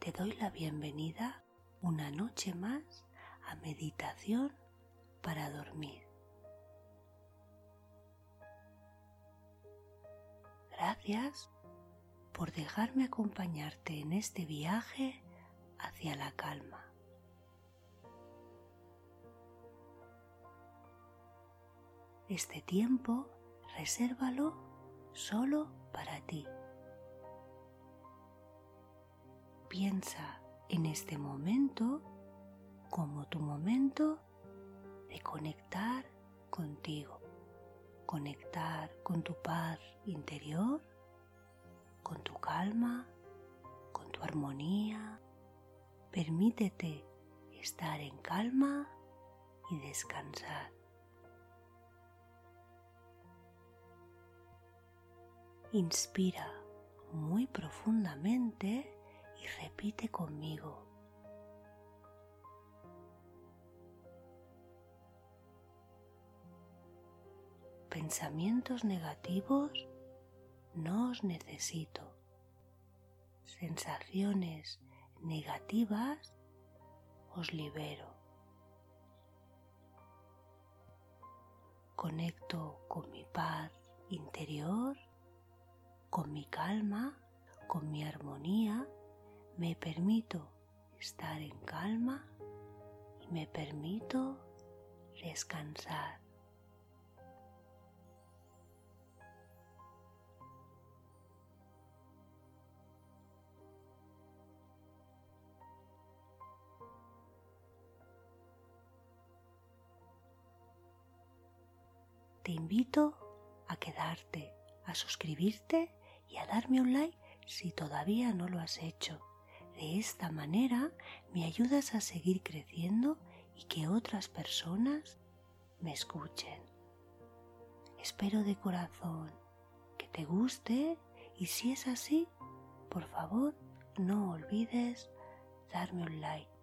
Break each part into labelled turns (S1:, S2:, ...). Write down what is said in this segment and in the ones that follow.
S1: te doy la bienvenida una noche más a meditación para dormir. Gracias por dejarme acompañarte en este viaje hacia la calma. Este tiempo resérvalo solo para ti. Piensa en este momento como tu momento de conectar contigo, conectar con tu paz interior, con tu calma, con tu armonía. Permítete estar en calma y descansar. Inspira muy profundamente y repite conmigo. Pensamientos negativos no os necesito. Sensaciones negativas os libero. Conecto con mi paz interior, con mi calma, con mi armonía me permito estar en calma y me permito descansar. Te invito a quedarte, a suscribirte y a darme un like si todavía no lo has hecho. De esta manera me ayudas a seguir creciendo y que otras personas me escuchen. Espero de corazón que te guste y si es así, por favor no olvides darme un like.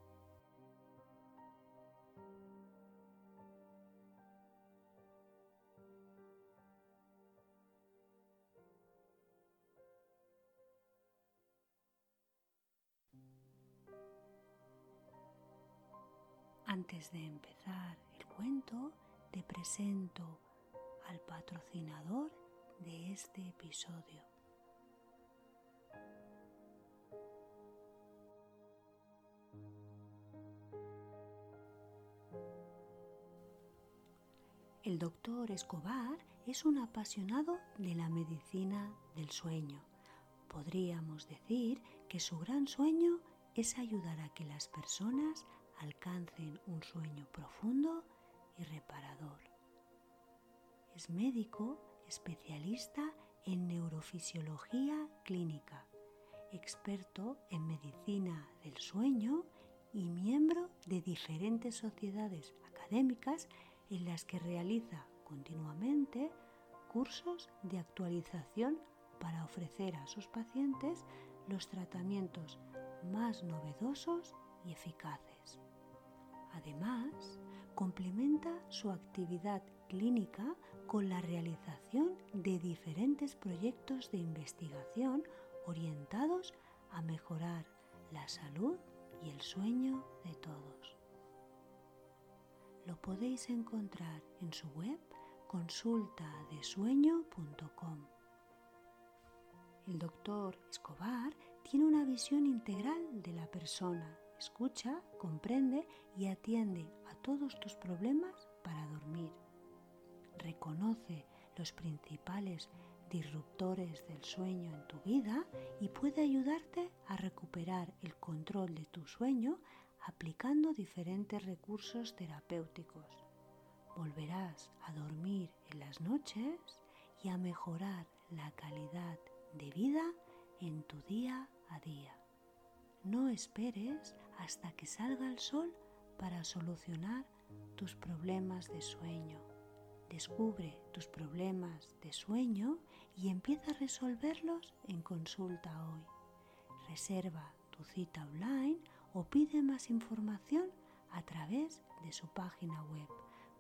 S1: Antes de empezar el cuento, te presento al patrocinador de este episodio. El doctor Escobar es un apasionado de la medicina del sueño. Podríamos decir que su gran sueño es ayudar a que las personas alcancen un sueño profundo y reparador. Es médico especialista en neurofisiología clínica, experto en medicina del sueño y miembro de diferentes sociedades académicas en las que realiza continuamente cursos de actualización para ofrecer a sus pacientes los tratamientos más novedosos y eficaces. Además, complementa su actividad clínica con la realización de diferentes proyectos de investigación orientados a mejorar la salud y el sueño de todos. Lo podéis encontrar en su web consultadesueño.com. El doctor Escobar tiene una visión integral de la persona escucha, comprende y atiende a todos tus problemas para dormir. Reconoce los principales disruptores del sueño en tu vida y puede ayudarte a recuperar el control de tu sueño aplicando diferentes recursos terapéuticos. Volverás a dormir en las noches y a mejorar la calidad de vida en tu día a día. No esperes hasta que salga el sol para solucionar tus problemas de sueño. Descubre tus problemas de sueño y empieza a resolverlos en consulta hoy. Reserva tu cita online o pide más información a través de su página web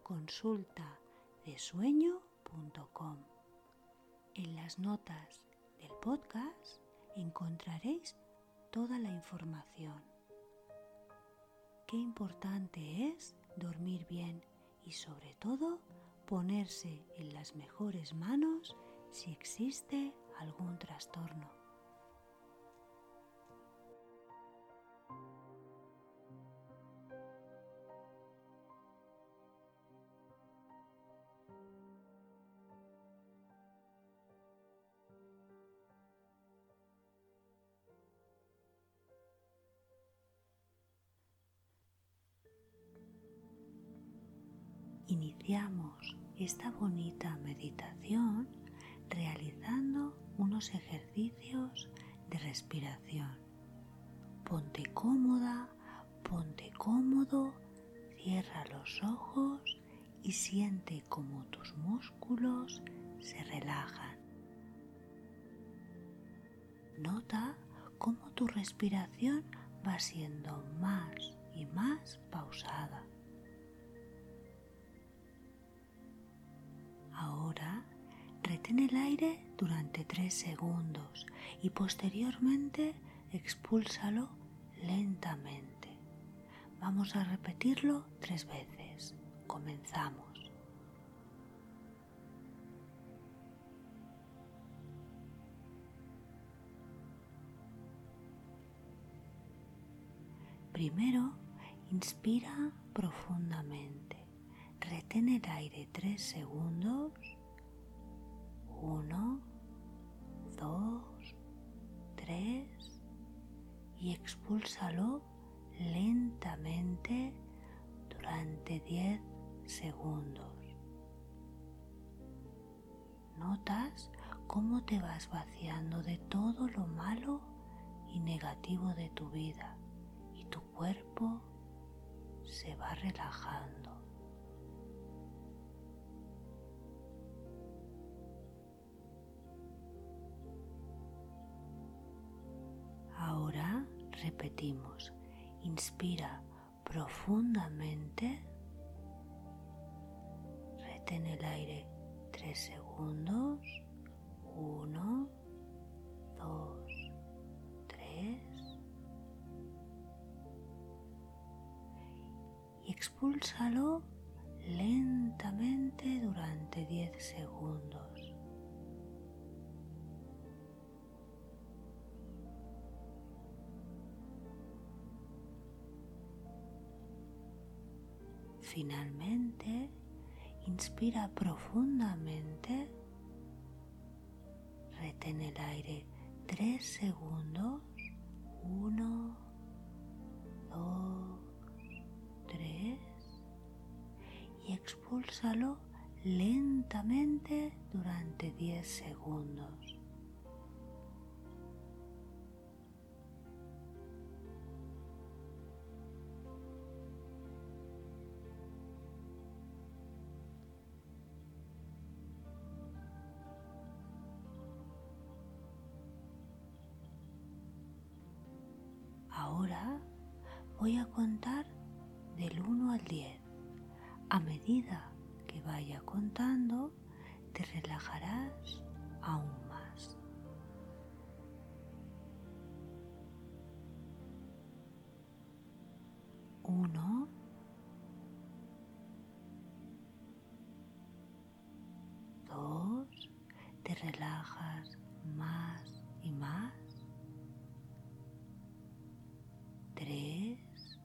S1: consultadesueño.com. En las notas del podcast encontraréis toda la información. Qué importante es dormir bien y sobre todo ponerse en las mejores manos si existe algún trastorno. Esta bonita meditación realizando unos ejercicios de respiración. Ponte cómoda, ponte cómodo, cierra los ojos y siente como tus músculos se relajan. Nota cómo tu respiración va siendo más y más pausada. Ahora retén el aire durante tres segundos y posteriormente expúlsalo lentamente. Vamos a repetirlo tres veces. Comenzamos. Primero, inspira profundamente. Retén el aire tres segundos. Uno, dos, tres. Y expúlsalo lentamente durante diez segundos. Notas cómo te vas vaciando de todo lo malo y negativo de tu vida y tu cuerpo se va relajando. Ahora repetimos, inspira profundamente, retén el aire tres segundos, uno, dos, tres, y expúlsalo lentamente durante diez segundos. Finalmente, inspira profundamente, retén el aire tres segundos, uno, dos, tres, y expúlsalo lentamente durante diez segundos. Relajas más y más. tres,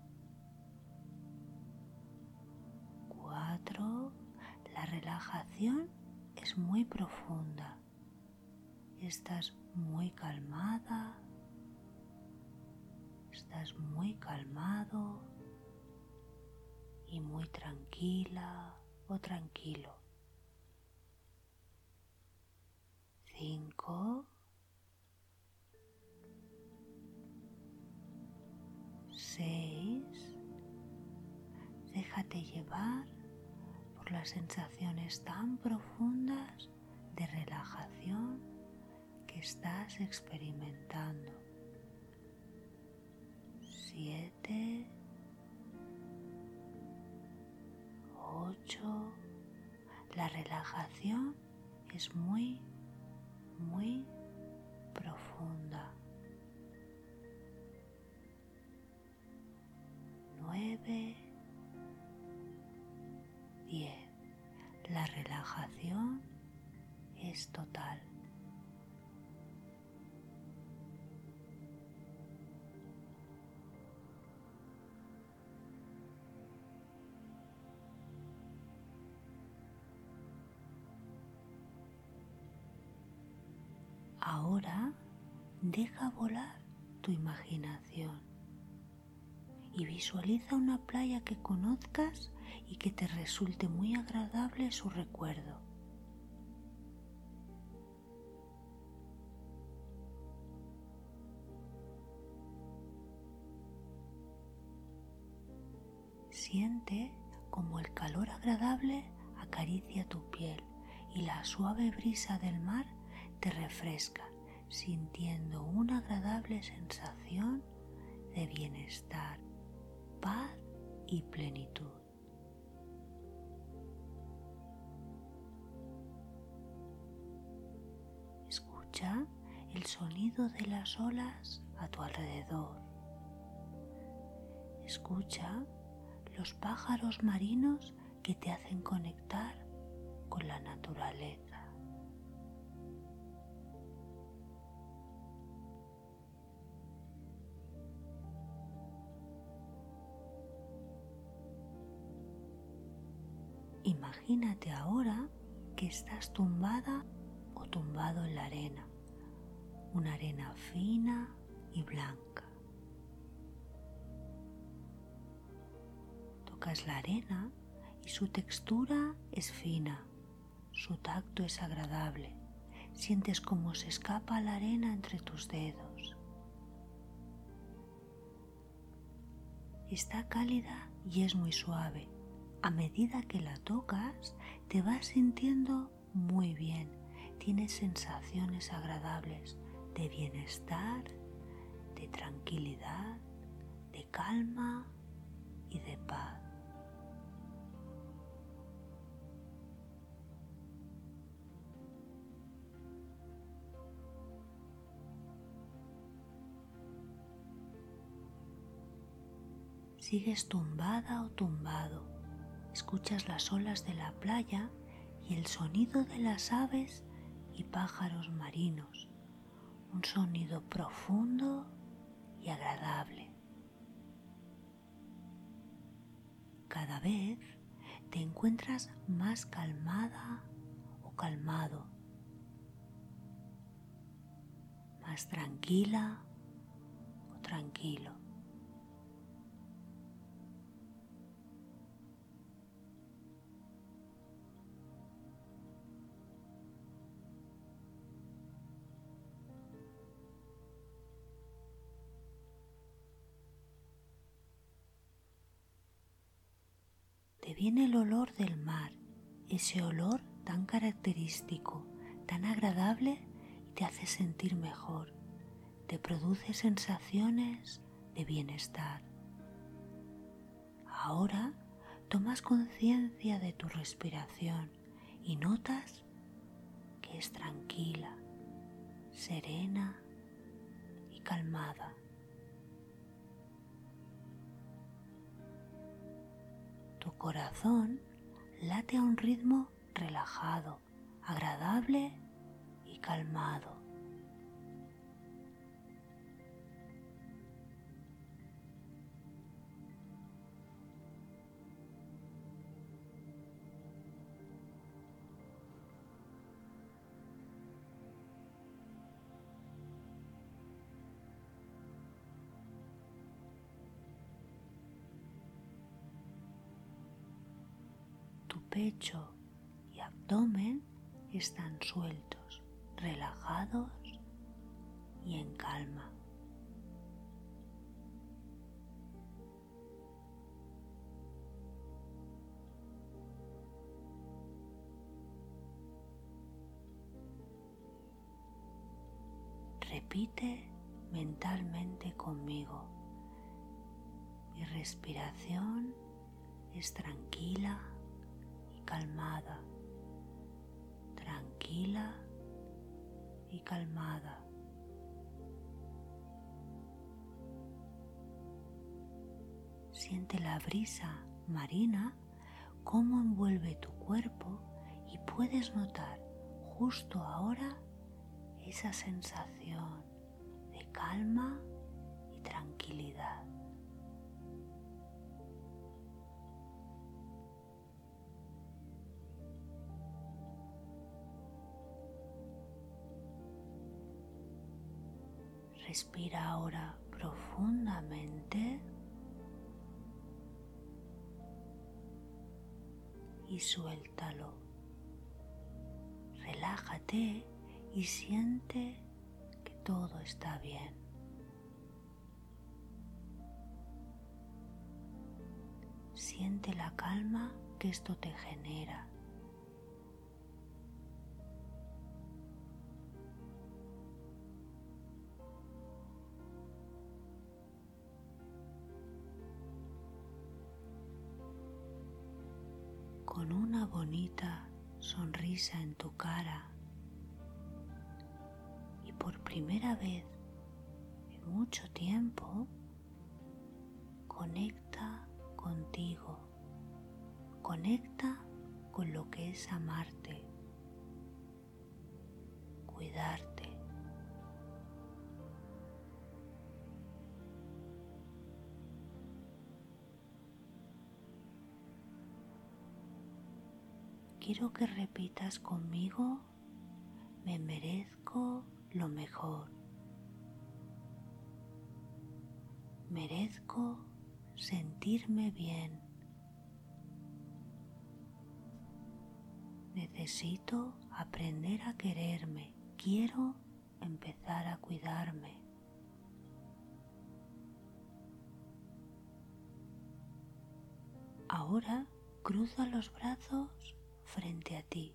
S1: cuatro. La relajación es muy profunda. Estás muy calmada. Estás muy calmado y muy tranquila o tranquilo. Cinco. Seis. Déjate llevar por las sensaciones tan profundas de relajación que estás experimentando. Siete. Ocho. La relajación es muy, muy profunda. Nueve, diez. La relajación es total. Deja volar tu imaginación y visualiza una playa que conozcas y que te resulte muy agradable su recuerdo. Siente como el calor agradable acaricia tu piel y la suave brisa del mar te refresca, sintiendo una agradable sensación de bienestar, paz y plenitud. Escucha el sonido de las olas a tu alrededor. Escucha los pájaros marinos que te hacen conectar con la naturaleza. Imagínate ahora que estás tumbada o tumbado en la arena, una arena fina y blanca. Tocas la arena y su textura es fina, su tacto es agradable. Sientes cómo se escapa la arena entre tus dedos. Está cálida y es muy suave a medida que la tocas, te vas sintiendo muy bien. Tienes sensaciones agradables de bienestar, de tranquilidad, de calma y de paz. Sigues tumbada o tumbado escuchas las olas de la playa y el sonido de las aves y pájaros marinos, un sonido profundo y agradable. Cada vez te encuentras más calmada o calmado, más tranquila o tranquilo. Viene el olor del mar, ese olor tan característico, tan agradable y te hace sentir mejor, te produce sensaciones de bienestar. Ahora tomas conciencia de tu respiración y notas que es tranquila, serena y calmada. Tu corazón late a un ritmo relajado, agradable y calmado. Pecho y abdomen están sueltos, relajados y en calma. Repite mentalmente conmigo. Mi respiración es tranquila calmada, tranquila y calmada. Siente la brisa marina cómo envuelve tu cuerpo y puedes notar justo ahora esa sensación de calma y tranquilidad. Respira ahora profundamente y suéltalo. Relájate y siente que todo está bien. Siente la calma que esto te genera. Sonrisa en tu cara. Y por primera vez en mucho tiempo conecta contigo, conecta con lo que es amarte, cuidarte. Quiero que repitas conmigo, me merezco lo mejor. Merezco sentirme bien. Necesito aprender a quererme. Quiero empezar a cuidarme. Ahora cruza los brazos frente a ti.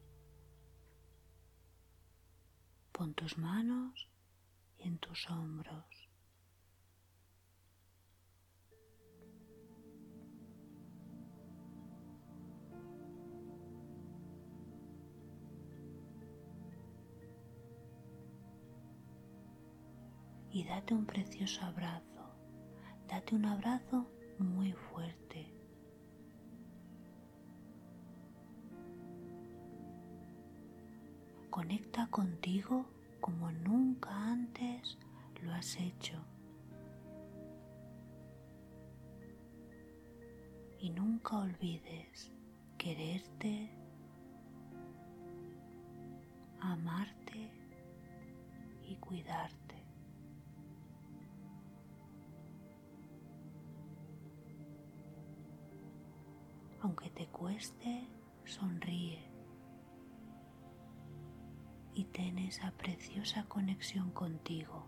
S1: Pon tus manos en tus hombros. Y date un precioso abrazo. Date un abrazo muy fuerte. Conecta contigo como nunca antes lo has hecho. Y nunca olvides quererte, amarte y cuidarte. Aunque te cueste, sonríe y ten esa preciosa conexión contigo.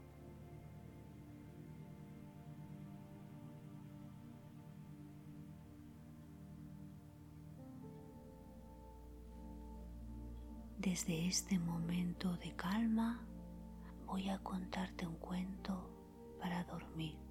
S1: Desde este momento de calma voy a contarte un cuento para dormir.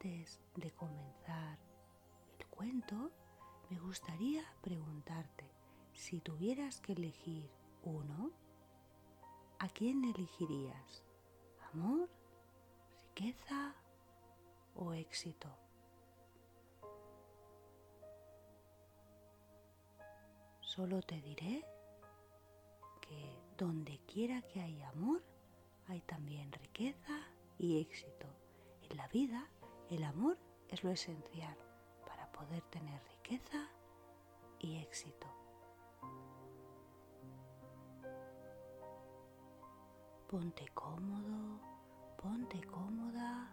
S1: Antes de comenzar el cuento, me gustaría preguntarte, si tuvieras que elegir uno, ¿a quién elegirías? ¿Amor, riqueza o éxito? Solo te diré que donde quiera que haya amor, hay también riqueza y éxito. En la vida el amor es lo esencial para poder tener riqueza y éxito. ponte cómodo, ponte cómoda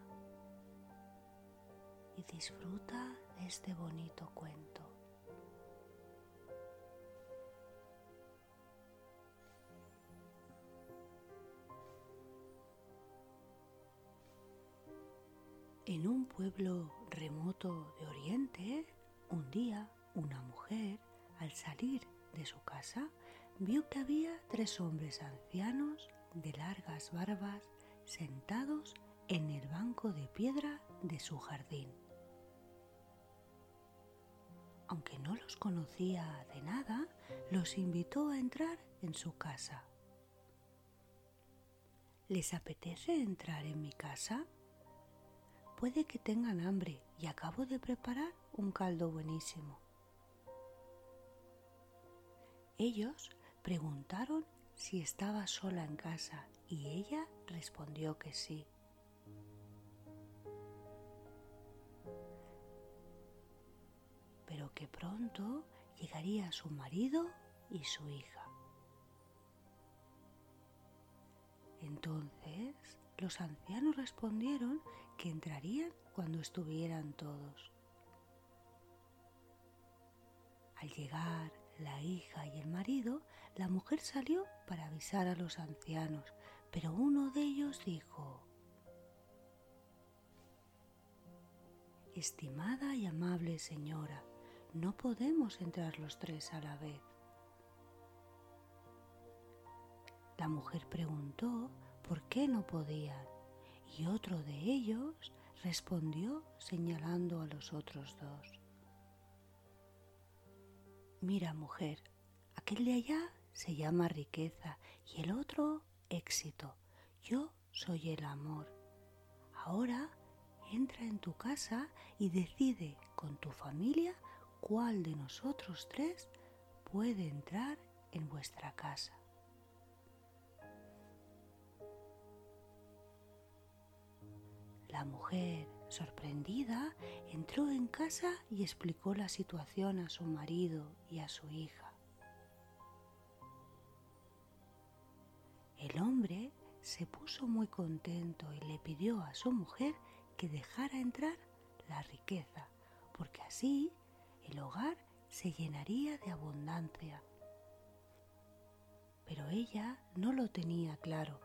S1: y disfruta de este bonito cuento. Pueblo remoto de Oriente, un día una mujer, al salir de su casa, vio que había tres hombres ancianos de largas barbas sentados en el banco de piedra de su jardín. Aunque no los conocía de nada, los invitó a entrar en su casa. ¿Les apetece entrar en mi casa? Puede que tengan hambre y acabo de preparar un caldo buenísimo. Ellos preguntaron si estaba sola en casa y ella respondió que sí. Pero que pronto llegaría su marido y su hija. Entonces los ancianos respondieron que entrarían cuando estuvieran todos. Al llegar la hija y el marido, la mujer salió para avisar a los ancianos, pero uno de ellos dijo, Estimada y amable señora, no podemos entrar los tres a la vez. La mujer preguntó por qué no podían y otro de ellos respondió señalando a los otros dos. Mira, mujer, aquel de allá se llama riqueza y el otro éxito. Yo soy el amor. Ahora entra en tu casa y decide con tu familia cuál de nosotros tres puede entrar en vuestra casa. La mujer, sorprendida, entró en casa y explicó la situación a su marido y a su hija. El hombre se puso muy contento y le pidió a su mujer que dejara entrar la riqueza, porque así el hogar se llenaría de abundancia. Pero ella no lo tenía claro.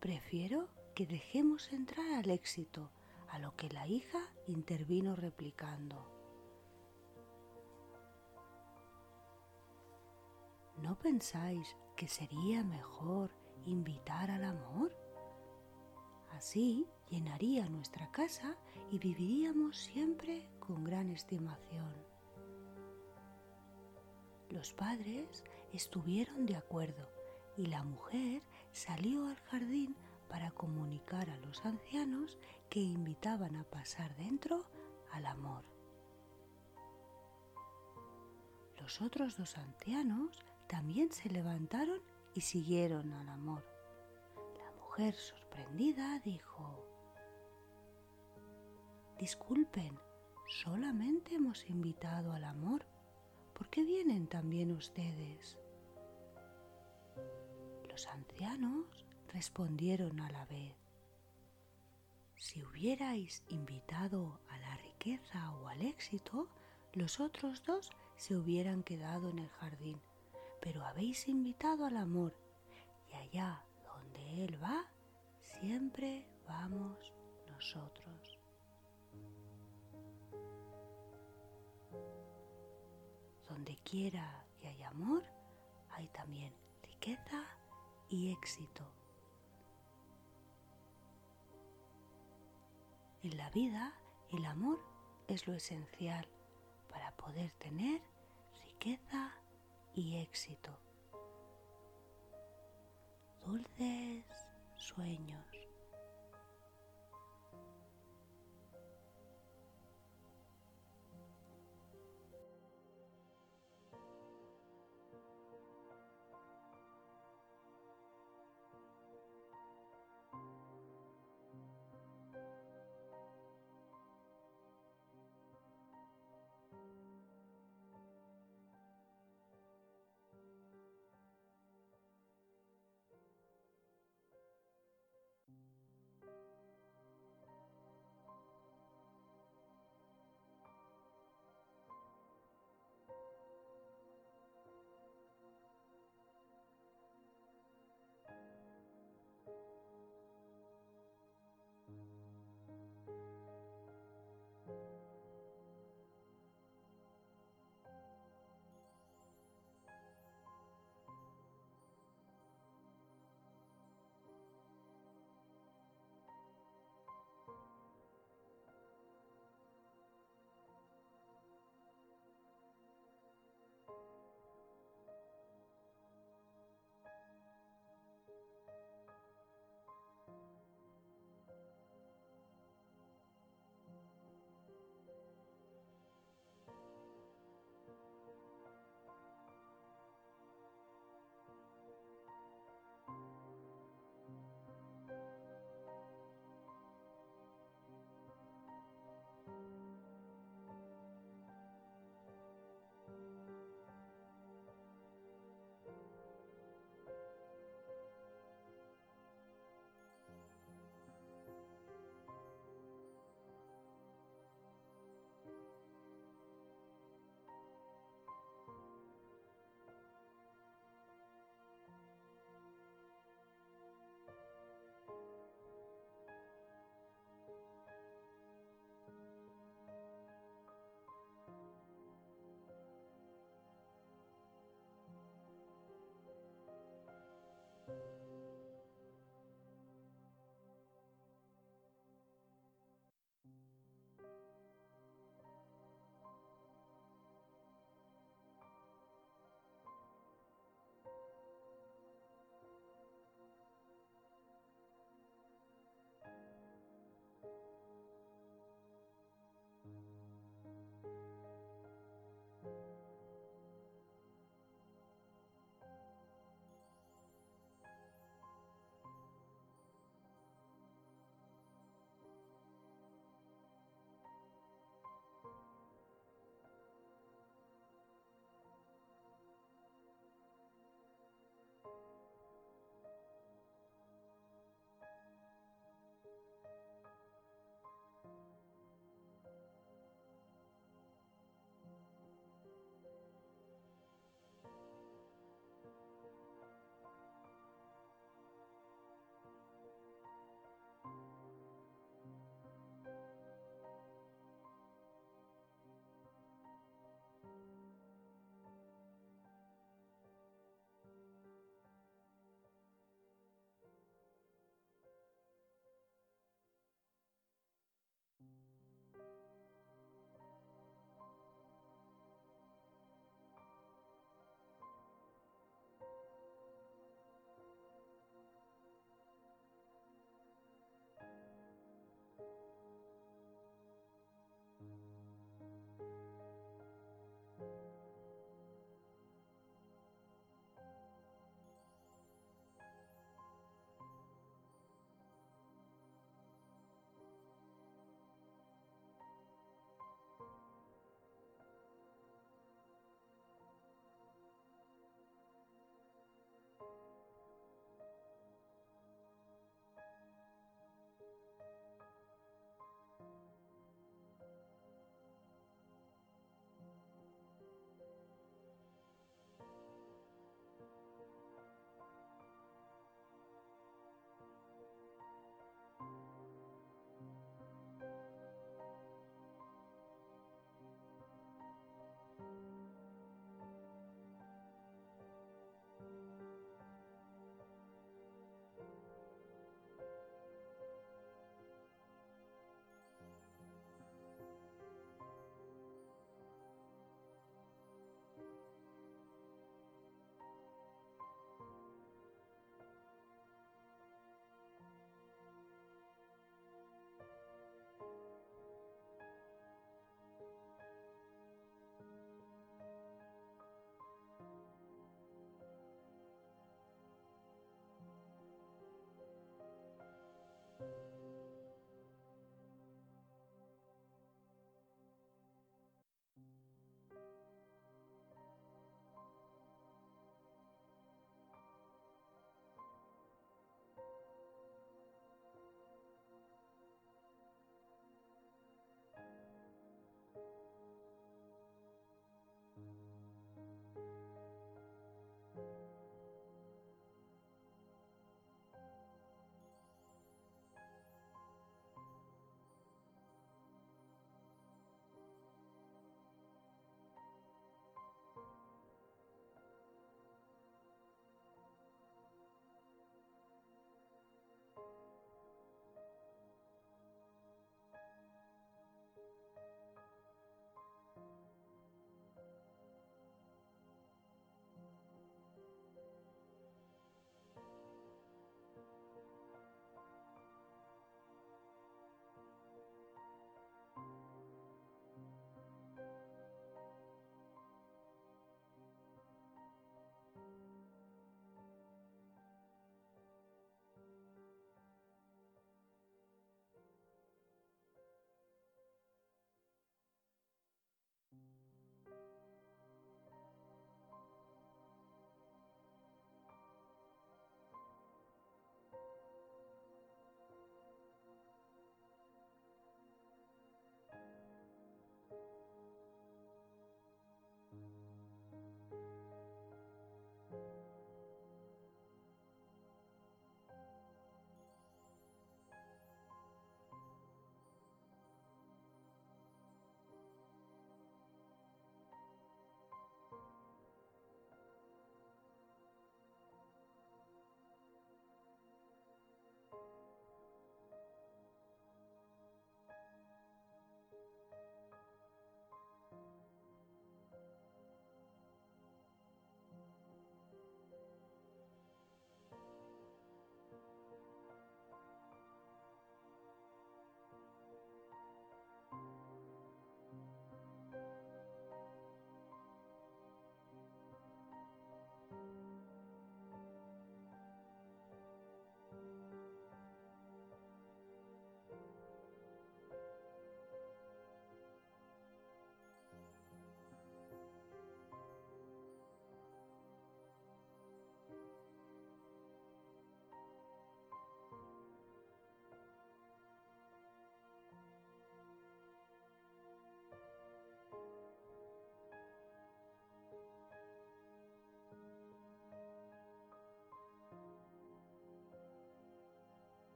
S1: Prefiero que dejemos entrar al éxito, a lo que la hija intervino replicando. ¿No pensáis que sería mejor invitar al amor? Así llenaría nuestra casa y viviríamos siempre con gran estimación. Los padres estuvieron de acuerdo y la mujer salió al jardín para comunicar a los ancianos que invitaban a pasar dentro al amor. Los otros dos ancianos también se levantaron y siguieron al amor. La mujer sorprendida dijo, Disculpen, solamente hemos invitado al amor. ¿Por qué vienen también ustedes? Los ancianos respondieron a la vez, si hubierais invitado a la riqueza o al éxito, los otros dos se hubieran quedado en el jardín, pero habéis invitado al amor, y allá donde Él va, siempre vamos nosotros. Donde quiera que haya amor, hay también riqueza y éxito. En la vida el amor es lo esencial para poder tener riqueza y éxito. Dulces sueños.